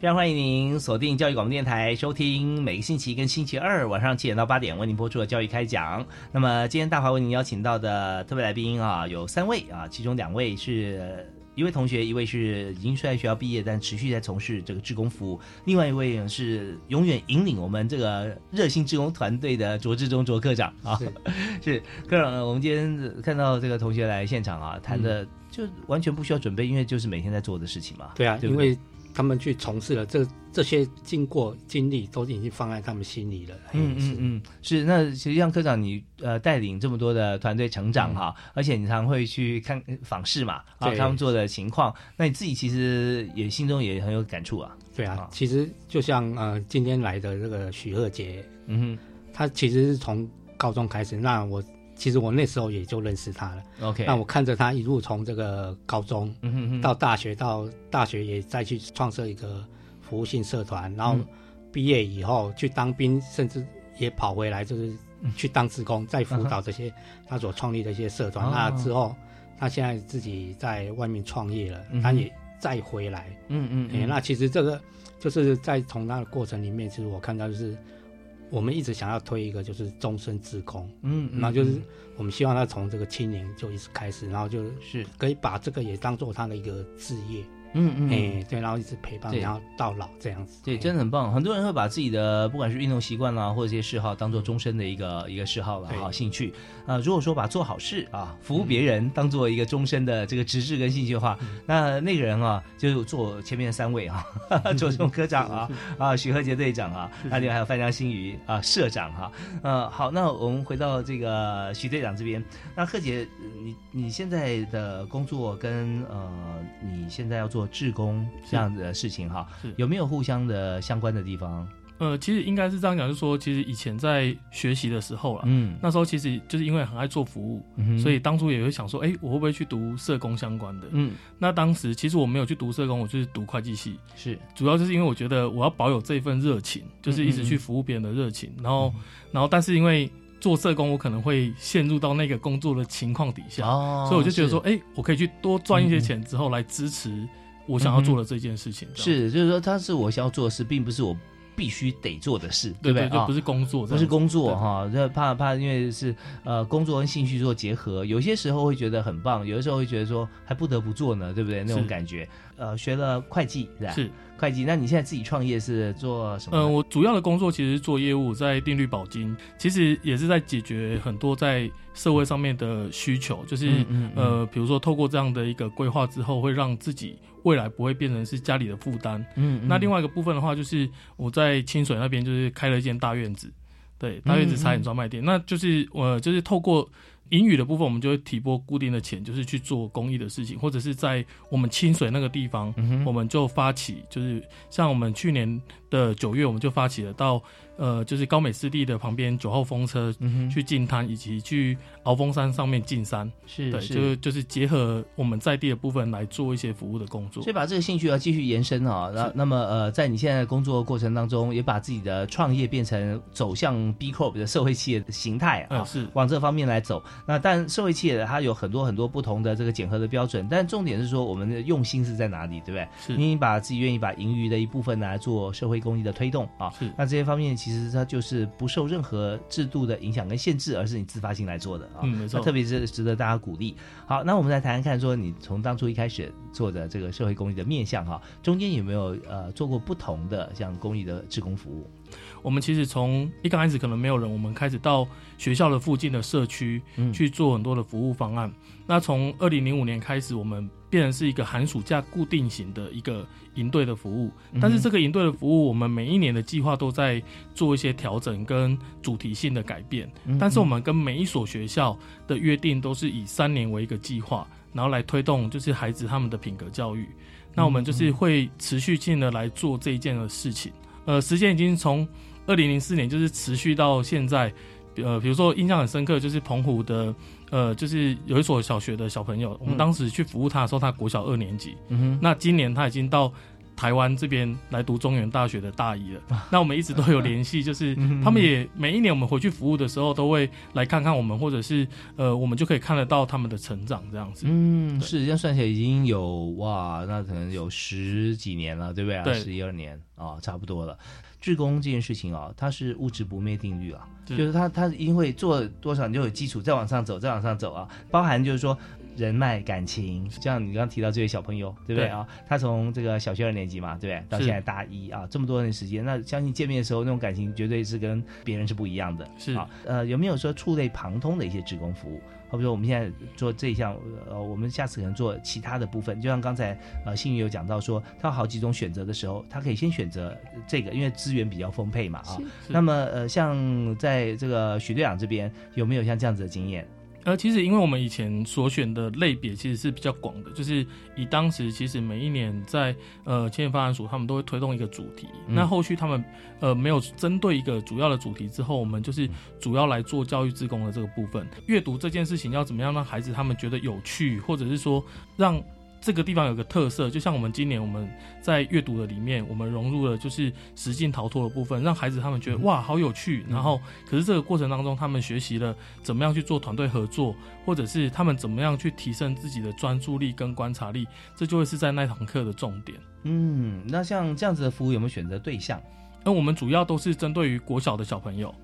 非常欢迎您锁定教育广播电台，收听每个星期跟星期二晚上七点到八点为您播出的教育开讲。那么今天大华为您邀请到的特别来宾啊，有三位啊，其中两位是一位同学，一位是已经在学校毕业但持续在从事这个志工服务，另外一位是永远引领我们这个热心志工团队的卓志忠卓科长啊。是 科长，我们今天看到这个同学来现场啊，谈的就完全不需要准备，因为就是每天在做的事情嘛。对啊，因为。他们去从事了这这些经过经历，都已经放在他们心里了。嗯嗯嗯，是。那实际上科长你呃带领这么多的团队成长哈，而且你常会去看访视嘛，啊，他们做的情况，那你自己其实也心中也很有感触啊。对啊，其实就像呃今天来的这个许鹤杰，嗯哼，他其实是从高中开始，那我。其实我那时候也就认识他了。OK，那我看着他一路从这个高中到大学，到大学也再去创设一个服务性社团，然后毕业以后去当兵，甚至也跑回来，就是去当职工，再辅导这些他所创立的一些社团。那之后，他现在自己在外面创业了，他也再回来。嗯嗯，哎，那其实这个就是在从那个过程里面，其实我看到就是。我们一直想要推一个，就是终身自工，嗯，那就是我们希望他从这个青年就一直开始，然后就是。可以把这个也当做他的一个置业。嗯嗯，哎，对，然后一直陪伴，然后到老这样子，对，真的很棒。很多人会把自己的不管是运动习惯啦，或者一些嗜好，当做终身的一个一个嗜好了，好兴趣。呃，如果说把做好事啊，服务别人当做一个终身的这个职志跟兴趣的话，那那个人啊，就做前面三位啊，做中科长啊，啊，许鹤杰队长啊，那另外还有范江新宇啊，社长哈。呃，好，那我们回到这个许队长这边，那贺杰，你你现在的工作跟呃，你现在要做。做志工这样的事情哈，有没有互相的相关的地方？呃，其实应该是这样讲，就是说，其实以前在学习的时候了，嗯，那时候其实就是因为很爱做服务，所以当初也会想说，哎，我会不会去读社工相关的？嗯，那当时其实我没有去读社工，我就是读会计系，是。主要就是因为我觉得我要保有这份热情，就是一直去服务别人的热情，然后，然后，但是因为做社工，我可能会陷入到那个工作的情况底下，哦所以我就觉得说，哎，我可以去多赚一些钱之后来支持。我想要做的这件事情是，就是说，它是我想要做的事，并不是我必须得做的事，对不对？就不是工作，不是工作哈，这怕怕，因为是呃工作跟兴趣做结合，有些时候会觉得很棒，有的时候会觉得说还不得不做呢，对不对？那种感觉。呃，学了会计是吧？是会计。那你现在自己创业是做什么？呃，我主要的工作其实是做业务，在定律保金，其实也是在解决很多在社会上面的需求，就是呃，比如说透过这样的一个规划之后，会让自己未来不会变成是家里的负担。嗯。那另外一个部分的话，就是我在清水那边就是开了一间大院子，对，大院子茶饮专卖店，那就是我就是透过。英语的部分，我们就会提拨固定的钱，就是去做公益的事情，或者是在我们清水那个地方，我们就发起，就是像我们去年的九月，我们就发起了到。呃，就是高美湿地的旁边九号风车去进滩，以及去鳌峰山上面进山，是对，就就是结合我们在地的部分来做一些服务的工作。所以把这个兴趣要继续延伸啊，那那么呃，在你现在工作过程当中，也把自己的创业变成走向 B Corp 的社会企业的形态啊，是往这方面来走。那但社会企业它有很多很多不同的这个检核的标准，但重点是说我们的用心是在哪里，对不对？是你把自己愿意把盈余的一部分拿来做社会公益的推动啊，是那这些方面其实它就是不受任何制度的影响跟限制，而是你自发性来做的啊。嗯，没错。特别是值得大家鼓励。好，那我们来谈谈看，说你从当初一开始做的这个社会公益的面向哈，中间有没有呃做过不同的像公益的职工服务？我们其实从一刚开始可能没有人，我们开始到学校的附近的社区去做很多的服务方案。那从二零零五年开始，我们变成是一个寒暑假固定型的一个营队的服务。但是这个营队的服务，我们每一年的计划都在做一些调整跟主题性的改变。但是我们跟每一所学校的约定都是以三年为一个计划，然后来推动就是孩子他们的品格教育。那我们就是会持续性的来做这一件的事情。呃，时间已经从二零零四年就是持续到现在，呃，比如说印象很深刻，就是澎湖的，呃，就是有一所小学的小朋友，我们当时去服务他的时候，他国小二年级，嗯哼，那今年他已经到台湾这边来读中原大学的大一了，那我们一直都有联系，就是他们也每一年我们回去服务的时候，都会来看看我们，或者是呃，我们就可以看得到他们的成长这样子。嗯，是这样算起来已经有哇，那可能有十几年了，对不对啊？十一二年啊，差不多了。志工这件事情啊，它是物质不灭定律啊，就是它它因为做多少你就有基础，再往上走，再往上走啊，包含就是说人脉感情，像你刚刚提到这位小朋友，对不对啊？他从这个小学二年级嘛，对不对？到现在大一啊，这么多年时间，那相信见面的时候那种感情绝对是跟别人是不一样的。是啊，呃，有没有说触类旁通的一些职工服务？好比说，我们现在做这一项，呃，我们下次可能做其他的部分。就像刚才呃，幸运有讲到说，他有好几种选择的时候，他可以先选择这个，因为资源比较丰沛嘛啊。那么呃，像在这个许队长这边，有没有像这样子的经验？呃，其实因为我们以前所选的类别其实是比较广的，就是以当时其实每一年在呃青年发展署他们都会推动一个主题，那后续他们呃没有针对一个主要的主题之后，我们就是主要来做教育自工的这个部分。阅读这件事情要怎么样让孩子他们觉得有趣，或者是说让。这个地方有个特色，就像我们今年我们在阅读的里面，我们融入了就是实境逃脱的部分，让孩子他们觉得哇好有趣。然后，可是这个过程当中，他们学习了怎么样去做团队合作，或者是他们怎么样去提升自己的专注力跟观察力，这就会是在那堂课的重点。嗯，那像这样子的服务有没有选择对象？那我们主要都是针对于国小的小朋友。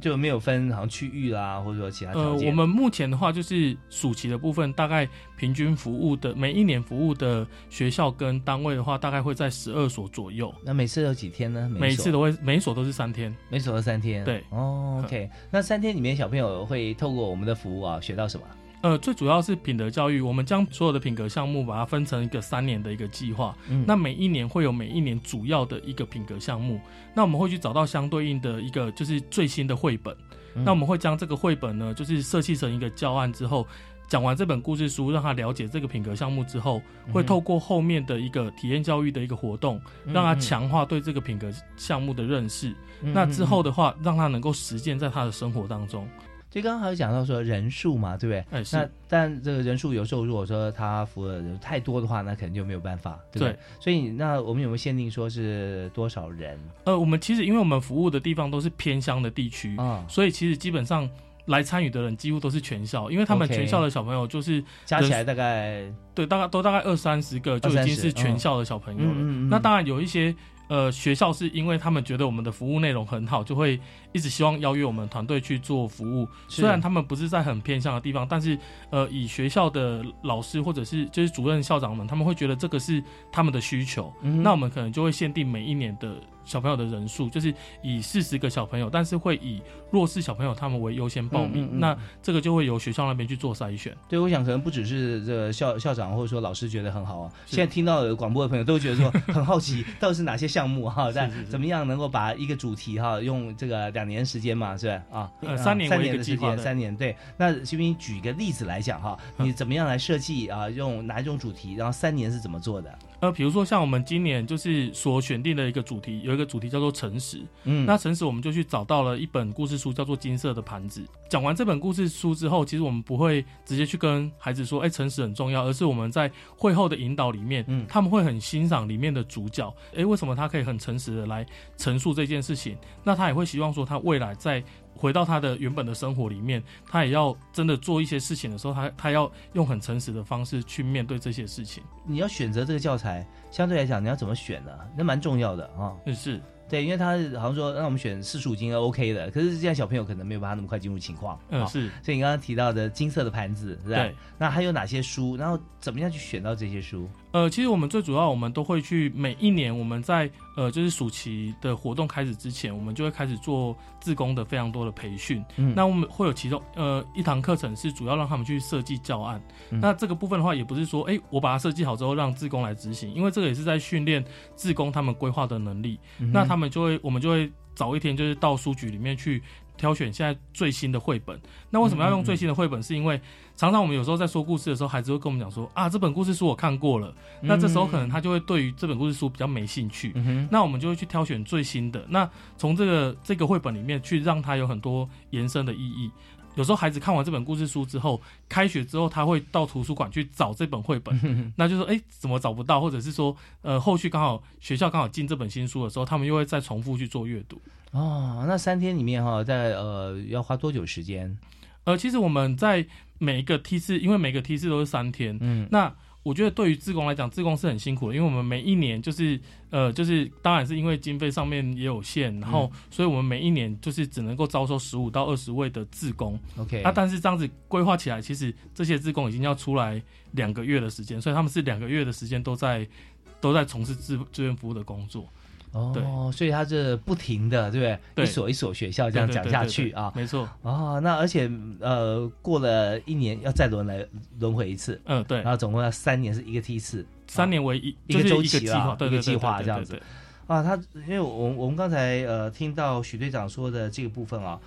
就没有分好像区域啦，或者说其他呃，我们目前的话就是暑期的部分，大概平均服务的每一年服务的学校跟单位的话，大概会在十二所左右。那每次有几天呢？每次都会，每一所都是三天，每所都三天。对，哦，OK。那三天里面，小朋友会透过我们的服务啊，学到什么？呃，最主要是品德教育。我们将所有的品格项目把它分成一个三年的一个计划。嗯，那每一年会有每一年主要的一个品格项目。那我们会去找到相对应的一个就是最新的绘本。那我们会将这个绘本呢，就是设计成一个教案之后，讲完这本故事书，让他了解这个品格项目之后，会透过后面的一个体验教育的一个活动，让他强化对这个品格项目的认识。那之后的话，让他能够实践在他的生活当中。就刚刚还有讲到说人数嘛，对不对？哎，那但这个人数有时候如果说他服务的人太多的话，那可能就没有办法，对不对？所以那我们有没有限定说是多少人？呃，我们其实因为我们服务的地方都是偏乡的地区啊，所以其实基本上来参与的人几乎都是全校，因为他们全校的小朋友就是加起来大概对，大概都大概二三十个就已经是全校的小朋友了。那当然有一些。呃，学校是因为他们觉得我们的服务内容很好，就会一直希望邀约我们团队去做服务。虽然他们不是在很偏向的地方，但是呃，以学校的老师或者是就是主任、校长们，他们会觉得这个是他们的需求。那我们可能就会限定每一年的。小朋友的人数就是以四十个小朋友，但是会以弱势小朋友他们为优先报名。那这个就会由学校那边去做筛选。对，我想可能不只是这个校校长或者说老师觉得很好啊，现在听到广播的朋友都觉得说很好奇，到底是哪些项目哈？在怎么样能够把一个主题哈，用这个两年时间嘛，是吧？啊，呃，三年三年的时间，三年。对，那徐斌举一个例子来讲哈，你怎么样来设计啊？用哪一种主题？然后三年是怎么做的？呃，比如说像我们今年就是所选定的一个主题，有一个主题叫做诚实。嗯，那诚实我们就去找到了一本故事书，叫做《金色的盘子》。讲完这本故事书之后，其实我们不会直接去跟孩子说，哎，诚实很重要，而是我们在会后的引导里面，嗯，他们会很欣赏里面的主角，哎，为什么他可以很诚实的来陈述这件事情？那他也会希望说，他未来在。回到他的原本的生活里面，他也要真的做一些事情的时候，他他要用很诚实的方式去面对这些事情。你要选择这个教材，相对来讲，你要怎么选呢？那蛮重要的啊。嗯，是。对，因为他好像说让我们选四十五斤 OK 的，可是现在小朋友可能没有办法那么快进入情况。嗯，是。所以你刚刚提到的金色的盘子，是吧？对。那还有哪些书？然后怎么样去选到这些书？呃，其实我们最主要，我们都会去每一年我们在呃就是暑期的活动开始之前，我们就会开始做自工的非常多的培训。嗯。那我们会有其中呃一堂课程是主要让他们去设计教案。那这个部分的话，也不是说哎我把它设计好之后让自工来执行，因为这个也是在训练自工他们规划的能力。那他们就会我们就会。早一天就是到书局里面去挑选现在最新的绘本。那为什么要用最新的绘本？是因为常常我们有时候在说故事的时候，孩子会跟我们讲说啊，这本故事书我看过了。那这时候可能他就会对于这本故事书比较没兴趣。那我们就会去挑选最新的。那从这个这个绘本里面去让他有很多延伸的意义。有时候孩子看完这本故事书之后，开学之后他会到图书馆去找这本绘本，那就说哎怎么找不到，或者是说呃后续刚好学校刚好进这本新书的时候，他们又会再重复去做阅读。哦，那三天里面哈，在呃要花多久时间？呃，其实我们在每一个梯次，因为每个梯次都是三天，嗯，那。我觉得对于自工来讲，自工是很辛苦的，因为我们每一年就是呃，就是当然是因为经费上面也有限，然后所以我们每一年就是只能够招收十五到二十位的自工。OK，那但是这样子规划起来，其实这些自工已经要出来两个月的时间，所以他们是两个月的时间都在都在从事志志愿服务的工作。哦，所以他是不停的，对不对？一所一所学校这样讲下去啊，没错。哦，那而且呃，过了一年要再轮来轮回一次，嗯，对。然后总共要三年是一个梯次，三年为一一个周期了，一个计划这样子。啊，他因为我我们刚才呃听到许队长说的这个部分啊，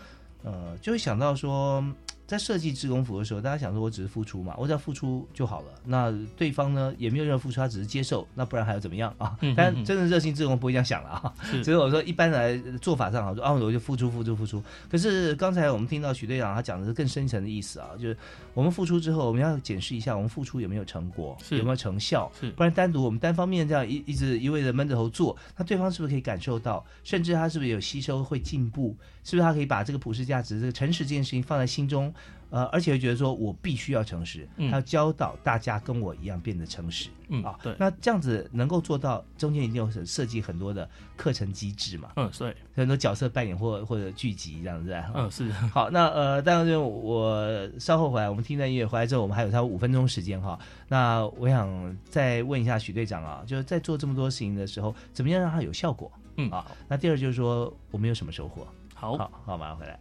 呃，就会想到说。在设计志工服的时候，大家想说，我只是付出嘛，我只要付出就好了。那对方呢，也没有任何付出，他只是接受，那不然还要怎么样啊？但真正热心志工不会这样想了啊。所以我说，一般来做法上，我说啊，我就付出，付出，付出。可是刚才我们听到许队长他讲的是更深层的意思啊，就是我们付出之后，我们要检视一下我们付出有没有成果，有没有成效。不然单独我们单方面这样一一直一味的闷着头做，那对方是不是可以感受到？甚至他是不是有吸收会进步？是不是他可以把这个普世价值、这个诚实这件事情放在心中？呃，而且会觉得说我必须要诚实，他要教导大家跟我一样变得诚实。嗯啊，对。那这样子能够做到，中间一定有设计很多的课程机制嘛？嗯，对。很多角色扮演或或者剧集这样子。嗯，是。好，那呃，当然我稍后回来，我们听段音乐回来之后，我们还有差不多五分钟时间哈。那我想再问一下许队长啊，就是在做这么多事情的时候，怎么样让它有效果？嗯啊。那第二就是说，我们有什么收获？好，好，好，马上回来。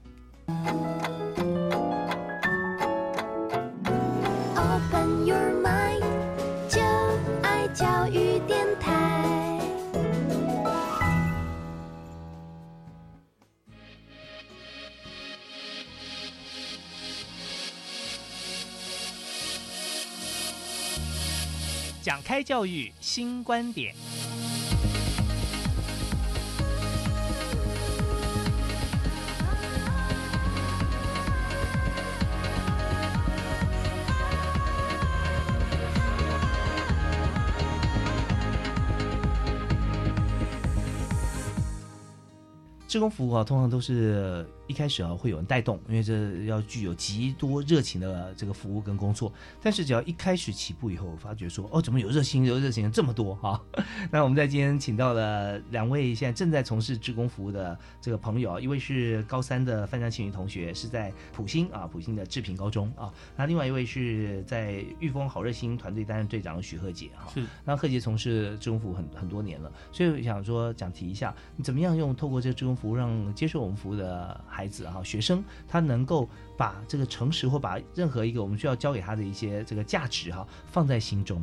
Open your mind，就爱教育电台。讲开教育新观点。志工服务啊，通常都是。一开始啊会有人带动，因为这要具有极多热情的这个服务跟工作。但是只要一开始起步以后，发觉说哦，怎么有热心、有热情这么多哈？那我们在今天请到了两位现在正在从事志工服务的这个朋友，一位是高三的范江庆云同学，是在普兴啊普兴的志平高中啊。那另外一位是在玉峰好热心团队担任队长的许贺杰哈。是。那贺杰从事志工服务很很多年了，所以想说想提一下，你怎么样用透过这个志工服务让接受我们服务的孩子哈学生，他能够把这个诚实或把任何一个我们需要教给他的一些这个价值哈放在心中。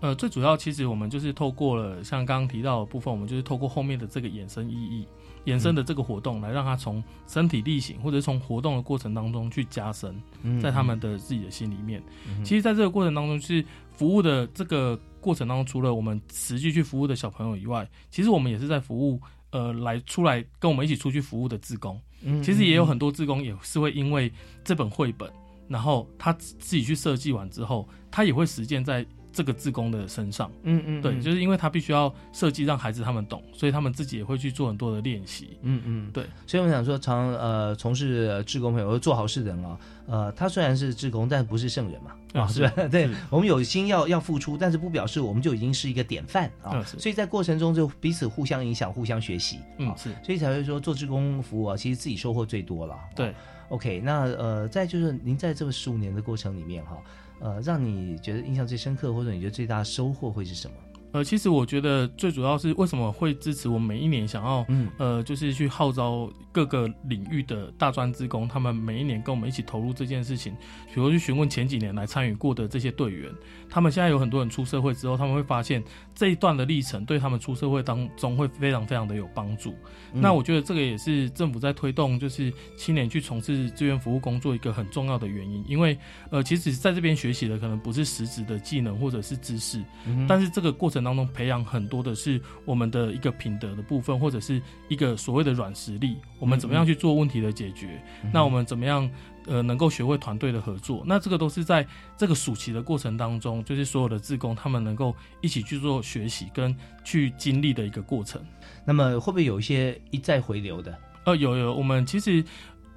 呃，最主要其实我们就是透过了像刚刚提到的部分，我们就是透过后面的这个衍生意义、衍生的这个活动，来让他从身体力行或者从活动的过程当中去加深在他们的自己的心里面。其实，在这个过程当中，是服务的这个过程当中，除了我们实际去服务的小朋友以外，其实我们也是在服务。呃，来出来跟我们一起出去服务的志工，其实也有很多志工也是会因为这本绘本，然后他自己去设计完之后，他也会实践在。这个自工的身上，嗯嗯，对，就是因为他必须要设计让孩子他们懂，所以他们自己也会去做很多的练习，嗯嗯，对。所以我想说，常呃从事志工朋友做好事的人啊，呃，他虽然是志工，但不是圣人嘛，啊，是吧？对，我们有心要要付出，但是不表示我们就已经是一个典范啊。所以在过程中就彼此互相影响，互相学习，嗯，是。所以才会说做志工服务啊，其实自己收获最多了。对，OK，那呃，再就是您在这个十五年的过程里面哈。呃，让你觉得印象最深刻，或者你觉得最大的收获会是什么？呃，其实我觉得最主要是为什么会支持我每一年想要，呃，就是去号召各个领域的大专职工，他们每一年跟我们一起投入这件事情。比如去询问前几年来参与过的这些队员，他们现在有很多人出社会之后，他们会发现这一段的历程对他们出社会当中会非常非常的有帮助。那我觉得这个也是政府在推动就是青年去从事志愿服务工作一个很重要的原因，因为呃，其实在这边学习的可能不是实质的技能或者是知识，但是这个过程。当中培养很多的是我们的一个品德的部分，或者是一个所谓的软实力。我们怎么样去做问题的解决？那我们怎么样呃能够学会团队的合作？那这个都是在这个暑期的过程当中，就是所有的志工他们能够一起去做学习跟去经历的一个过程。那么会不会有一些一再回流的？呃，有有，我们其实。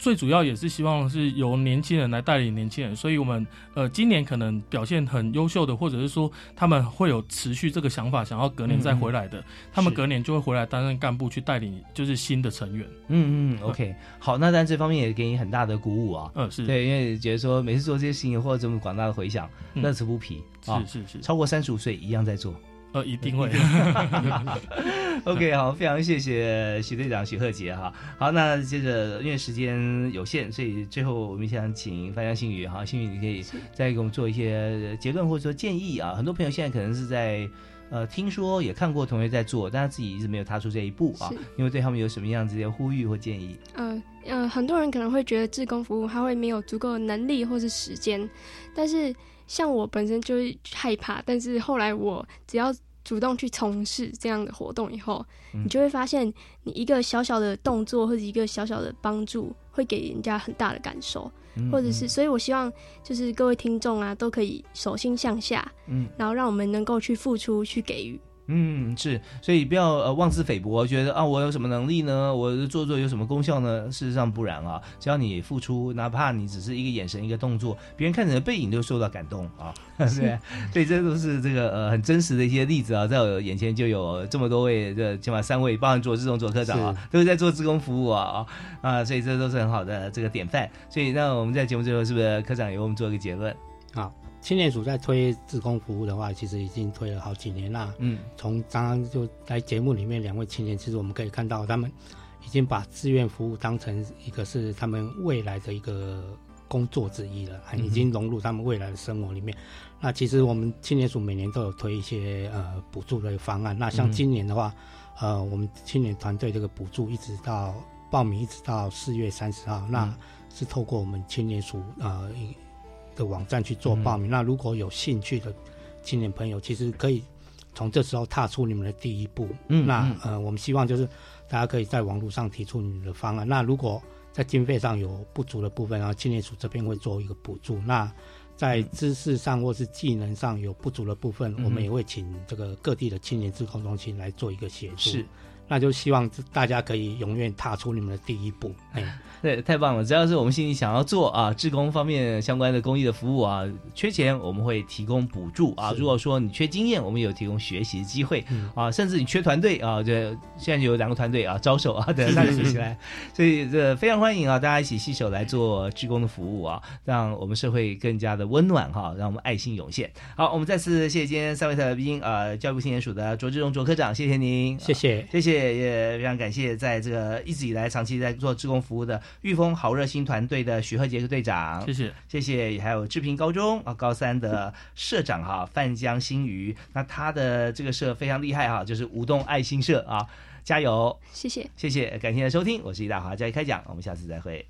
最主要也是希望是由年轻人来带领年轻人，所以我们呃今年可能表现很优秀的，或者是说他们会有持续这个想法，想要隔年再回来的，他们隔年就会回来担任干部去带领，就是新的成员。嗯嗯，OK，好，那在这方面也给你很大的鼓舞啊。嗯，是对，因为觉得说每次做这些事情获得这么广大的回响，乐此不疲啊。是是是，超过三十五岁一样在做。呃，一定会。OK，好，非常谢谢许队长许鹤杰哈。好，那接着因为时间有限，所以最后我们想请范江新宇哈，新宇你可以再给我们做一些结论或者说建议啊。很多朋友现在可能是在呃听说也看过同学在做，但他自己一直没有踏出这一步啊。因为对他们有什么样子的呼吁或建议？呃呃，很多人可能会觉得志工服务他会没有足够的能力或是时间，但是。像我本身就是害怕，但是后来我只要主动去从事这样的活动以后，你就会发现，你一个小小的动作或者一个小小的帮助，会给人家很大的感受，或者是，所以我希望就是各位听众啊，都可以手心向下，嗯，然后让我们能够去付出，去给予。嗯，是，所以不要呃妄自菲薄，觉得啊我有什么能力呢？我做做有什么功效呢？事实上不然啊，只要你付出，哪怕你只是一个眼神、一个动作，别人看你的背影都受到感动啊，对，对，这都是这个呃很真实的一些例子啊，在我眼前就有这么多位，这起码三位，包含左志忠左科长啊，都是在做志工服务啊啊啊，所以这都是很好的这个典范。所以那我们在节目最后是不是科长也为我们做一个结论？好。青年署在推自工服务的话，其实已经推了好几年了。嗯，从刚刚就在节目里面两位青年，其实我们可以看到他们已经把志愿服务当成一个是他们未来的一个工作之一了，已经融入他们未来的生活里面。那其实我们青年署每年都有推一些呃补助的方案。那像今年的话，呃，我们青年团队这个补助一直到报名一直到四月三十号，那是透过我们青年署呃。的网站去做报名。那如果有兴趣的青年朋友，其实可以从这时候踏出你们的第一步。嗯，那呃，我们希望就是大家可以在网络上提出你们的方案。那如果在经费上有不足的部分，然后青年署这边会做一个补助。那在知识上或是技能上有不足的部分，我们也会请这个各地的青年自控中心来做一个协助。是。那就希望大家可以永远踏出你们的第一步。哎。对，太棒了！只要是我们心里想要做啊，志工方面相关的公益的服务啊，缺钱我们会提供补助啊。如果说你缺经验，我们有提供学习的机会啊。甚至你缺团队啊，这现在有两个团队啊招手啊，等大家学起来。所以这非常欢迎啊，大家一起携手来做志工的服务啊，让我们社会更加的温暖哈，让我们爱心涌现。好，我们再次谢谢今天三位特来宾啊，教育部青年署的卓志荣卓科长，谢谢您，谢谢，谢谢，也非常感谢在这个一直以来长期在做志工服务的。玉峰好热心团队的许鹤杰队长，谢谢谢谢，还有志平高中啊高三的社长哈范江新余，那他的这个社非常厉害哈，就是舞动爱心社啊，加油！谢谢谢谢，感谢收听，我是易大华，教育开讲，我们下次再会。